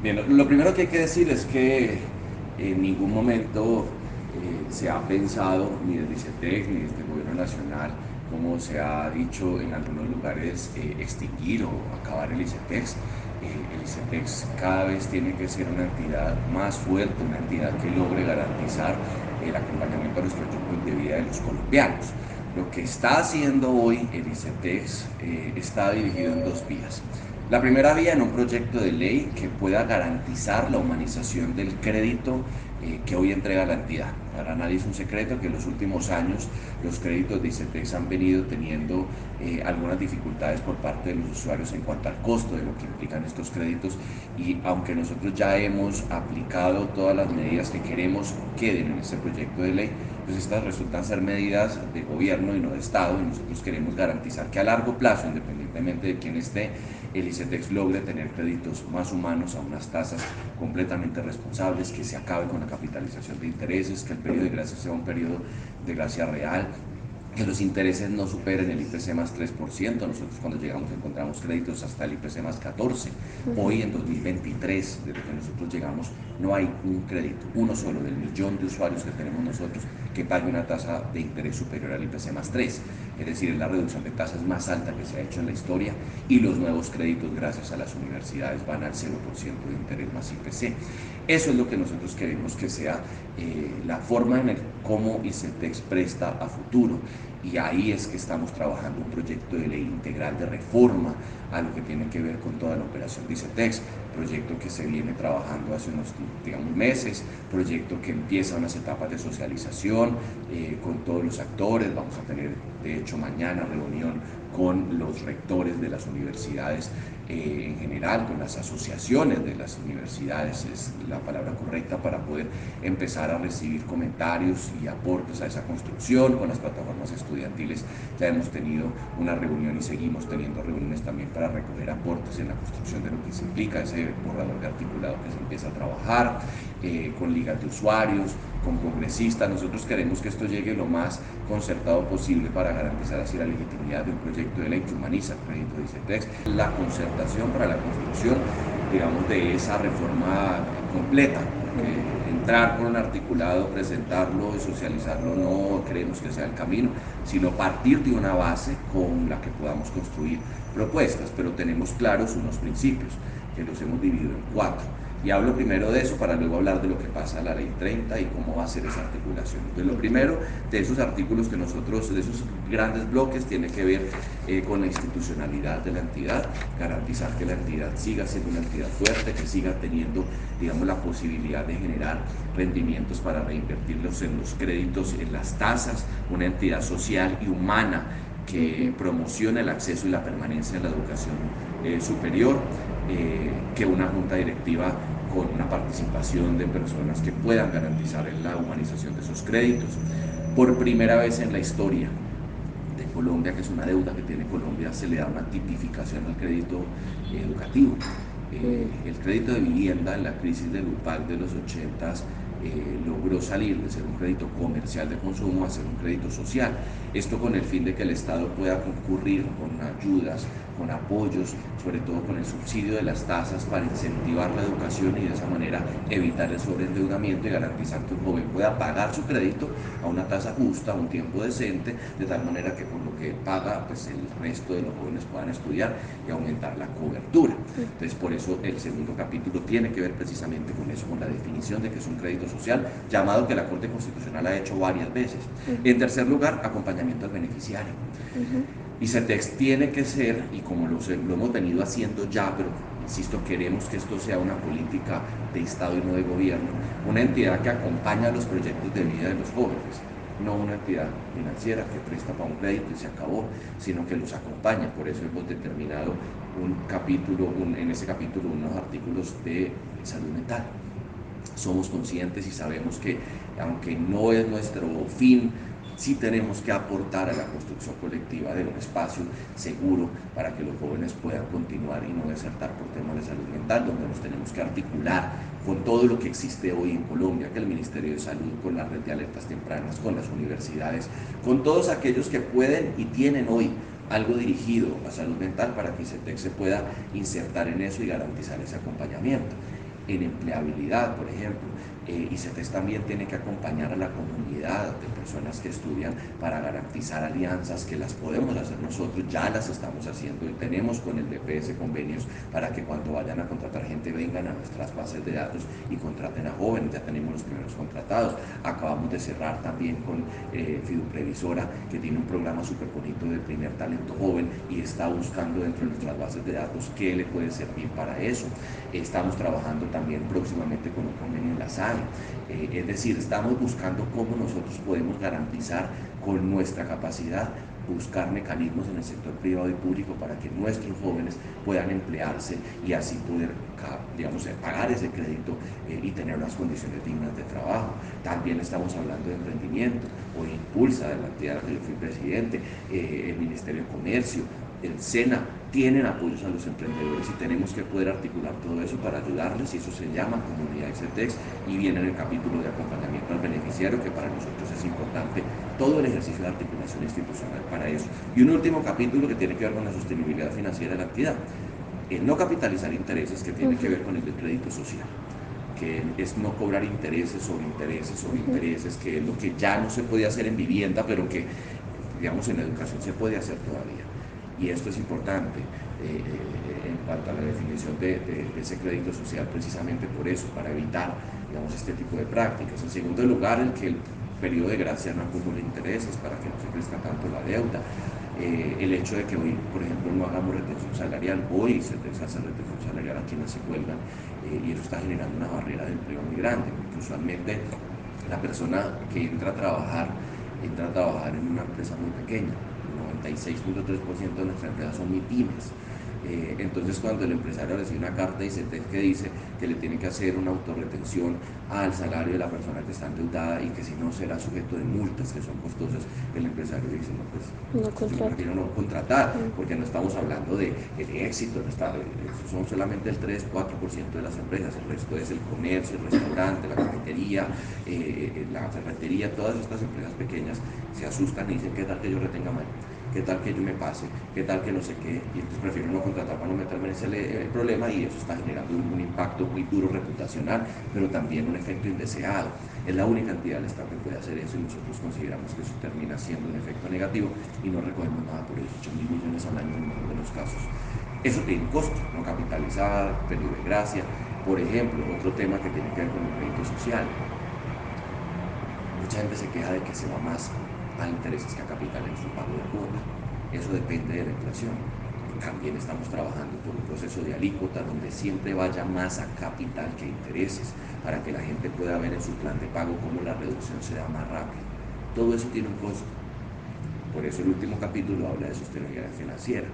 Bien, lo primero que hay que decir es que en ningún momento eh, se ha pensado, ni desde ICETEC, ni desde el gobierno nacional, como se ha dicho en algunos lugares, eh, extinguir o acabar el ICETEX. Eh, el ICETEX cada vez tiene que ser una entidad más fuerte, una entidad que logre garantizar el acompañamiento a los proyectos de vida de los colombianos. Lo que está haciendo hoy el ICETEX está dividido en dos vías. La primera vía en un proyecto de ley que pueda garantizar la humanización del crédito eh, que hoy entrega la entidad. Para nadie es un secreto que en los últimos años los créditos de ICETEX han venido teniendo eh, algunas dificultades por parte de los usuarios en cuanto al costo de lo que implican estos créditos y aunque nosotros ya hemos aplicado todas las medidas que queremos queden en este proyecto de ley, pues estas resultan ser medidas de gobierno y no de Estado y nosotros queremos garantizar que a largo plazo, independientemente de quién esté, el ICETEX logre tener créditos más humanos a unas tasas completamente responsables, que se acabe con la capitalización de intereses, que el periodo de gracia sea un periodo de gracia real, que los intereses no superen el IPC más 3%. Nosotros cuando llegamos encontramos créditos hasta el IPC más 14%. Hoy en 2023, desde que nosotros llegamos, no hay un crédito, uno solo del millón de usuarios que tenemos nosotros que pague una tasa de interés superior al IPC más 3. Es decir, es la reducción de tasas más alta que se ha hecho en la historia y los nuevos créditos gracias a las universidades van al 0% de interés más IPC. Eso es lo que nosotros queremos que sea eh, la forma en el cómo ICETEX presta a futuro y ahí es que estamos trabajando un proyecto de ley integral de reforma a lo que tiene que ver con toda la operación de ICETEX, proyecto que se viene trabajando hace unos digamos, meses, proyecto que empieza unas etapas de socialización eh, con todos los actores, vamos a tener de hecho mañana reunión con los rectores de las universidades eh, en general, con las asociaciones de las universidades, es la palabra correcta para poder empezar a recibir comentarios y aportes a esa construcción, con las plataformas estudiantiles ya hemos tenido una reunión y seguimos teniendo reuniones también para recoger aportes en la construcción de lo que se implica ese borrador de articulado que se empieza a trabajar, eh, con ligas de usuarios, con congresistas. Nosotros queremos que esto llegue lo más concertado posible para garantizar así la legitimidad de un proyecto de ley que humaniza el crédito de ICETEX. La concertación para la construcción, digamos, de esa reforma completa. entrar con un articulado, presentarlo y socializarlo no creemos que sea el camino, sino partir de una base con la que podamos construir propuestas, pero tenemos claros unos principios que los hemos dividido en cuatro y hablo primero de eso para luego hablar de lo que pasa a la ley 30 y cómo va a ser esa articulación. Entonces, lo primero de esos artículos que nosotros, de esos grandes bloques, tiene que ver eh, con la institucionalidad de la entidad, garantizar que la entidad siga siendo una entidad fuerte, que siga teniendo, digamos, la posibilidad de generar rendimientos para reinvertirlos en los créditos, en las tasas, una entidad social y humana que promocione el acceso y la permanencia en la educación eh, superior, eh, que una junta directiva con una participación de personas que puedan garantizar la humanización de esos créditos. Por primera vez en la historia de Colombia, que es una deuda que tiene Colombia, se le da una tipificación al crédito educativo. Eh, el crédito de vivienda en la crisis del UPAC de los 80 eh, logró salir de ser un crédito comercial de consumo a ser un crédito social. Esto con el fin de que el Estado pueda concurrir con ayudas, con apoyos, sobre todo con el subsidio de las tasas para incentivar la educación y de esa manera evitar el sobreendeudamiento y garantizar que un joven pueda pagar su crédito a una tasa justa, a un tiempo decente, de tal manera que con lo que paga, pues el resto de los jóvenes puedan estudiar y aumentar la cobertura. Entonces, por eso el segundo capítulo tiene que ver precisamente con eso, con la definición de que es un crédito social, llamado que la Corte Constitucional ha hecho varias veces. En tercer lugar, acompañamiento al beneficiario. Y CETEX tiene que ser, y como lo, hemos venido haciendo ya, pero insisto, queremos que esto sea una política de Estado y no de gobierno, una entidad que acompaña los proyectos de vida de los jóvenes no una entidad financiera que presta para un crédito y se acabó, sino que los acompaña. Por eso hemos determinado un capítulo, en ese capítulo unos artículos de salud mental somos conscientes y sabemos que aunque no es nuestro fin, sí tenemos que aportar a la construcción colectiva de un espacio seguro para que los jóvenes puedan continuar y no desertar por temas de salud mental, donde nos tenemos que articular con todo lo que existe hoy en Colombia, que el Ministerio de Salud, con la red de alertas tempranas, con las universidades, con todos aquellos que pueden y tienen hoy algo dirigido a salud mental para que ICETEC se pueda insertar en eso y garantizar ese acompañamiento. en empleabilidad, por ejemplo. Eh, ICETEX también tiene que acompañar a la comunidad de personas que estudian para garantizar alianzas que las podemos hacer nosotros, ya las estamos haciendo y tenemos con el DPS convenios para que cuando vayan a contratar gente vengan a nuestras bases de datos y contraten a jóvenes, ya tenemos los primeros contratados. Acabamos de cerrar también con eh, Fiduprevisora, que tiene un programa súper bonito de primer talento joven y está buscando dentro de nuestras bases de datos qué le puede servir para eso. Estamos trabajando también próximamente con un convenio en la SAE eh, es decir, estamos buscando cómo nosotros podemos garantizar con nuestra capacidad buscar mecanismos en el sector privado y público para que nuestros jóvenes puedan emplearse y así poder, digamos, eh, pagar ese crédito eh, y tener unas condiciones dignas de trabajo. También estamos hablando de emprendimiento, o Impulsa, de la entidad de la que yo fui presidente, el Ministerio de Comercio, el SENA, tienen apoyos a los emprendedores y tenemos que poder articular todo eso para ayudarles y eso se llama comunidad XTEX y viene en el capítulo de acompañamiento al beneficiario que para nosotros es importante todo el ejercicio de articulación institucional para eso. Y un último capítulo que tiene que ver con la sostenibilidad financiera de la entidad, el no capitalizar intereses que tiene que ver con el crédito social que es no cobrar intereses sobre intereses sobre intereses, que es lo que ya no se puede hacer en vivienda, pero que digamos en educación se puede hacer todavía y esto es importante eh, eh, en cuanto a la definición de, ese crédito social, precisamente por eso, para evitar digamos, este tipo de prácticas. En segundo lugar, el que el periodo de gracia no acumule intereses para que no se crezca tanto la deuda. Eh, el hecho de que hoy, por ejemplo, no hagamos retención salarial, hoy se hace retención salarial a quienes se cuelgan y eso está generando una barrera de empleo muy grande, porque usualmente la persona que entra a trabajar, entra a trabajar en una empresa muy pequeña, 96.3% de nuestras empresas son MIPIMES. Eh, entonces cuando el empresario recibe una carta y que dice que le tiene que hacer una autorretención al salario de la persona que está endeudada y que si no será sujeto de multas que son costosas, el empresario dice, no, pues no yo prefiero no contratar, porque no estamos hablando de, éxito, no está, son solamente el 3-4% de las empresas, el resto es el comercio, el restaurante, la cafetería, eh, eh, la ferretería, todas estas empresas pequeñas se asustan y dicen, ¿qué tal que yo retenga mal? Qué tal que yo me pase, qué tal que no sé qué, y entonces prefiero no contratar para no meterme en ese eh, problema y eso está generando un, impacto muy duro reputacional, pero también un efecto indeseado. Es la única entidad del Estado que puede hacer eso y nosotros consideramos que eso termina siendo un efecto negativo y no recogemos nada por eso, 8 mil millones al año en el de los casos. Eso tiene un costo, no capitalizar, periodo de gracia. Por ejemplo, otro tema que tiene que ver con el crédito social. Mucha gente se queja de que se va más a intereses que capital en su pago de cuota. Eso depende de la inflación. También estamos trabajando por un proceso de alícuota donde siempre vaya más a capital que a intereses, para que la gente pueda ver en su plan de pago cómo la reducción se da más rápido. Todo eso tiene un costo. Por eso el último capítulo habla de sostenibilidad financiera.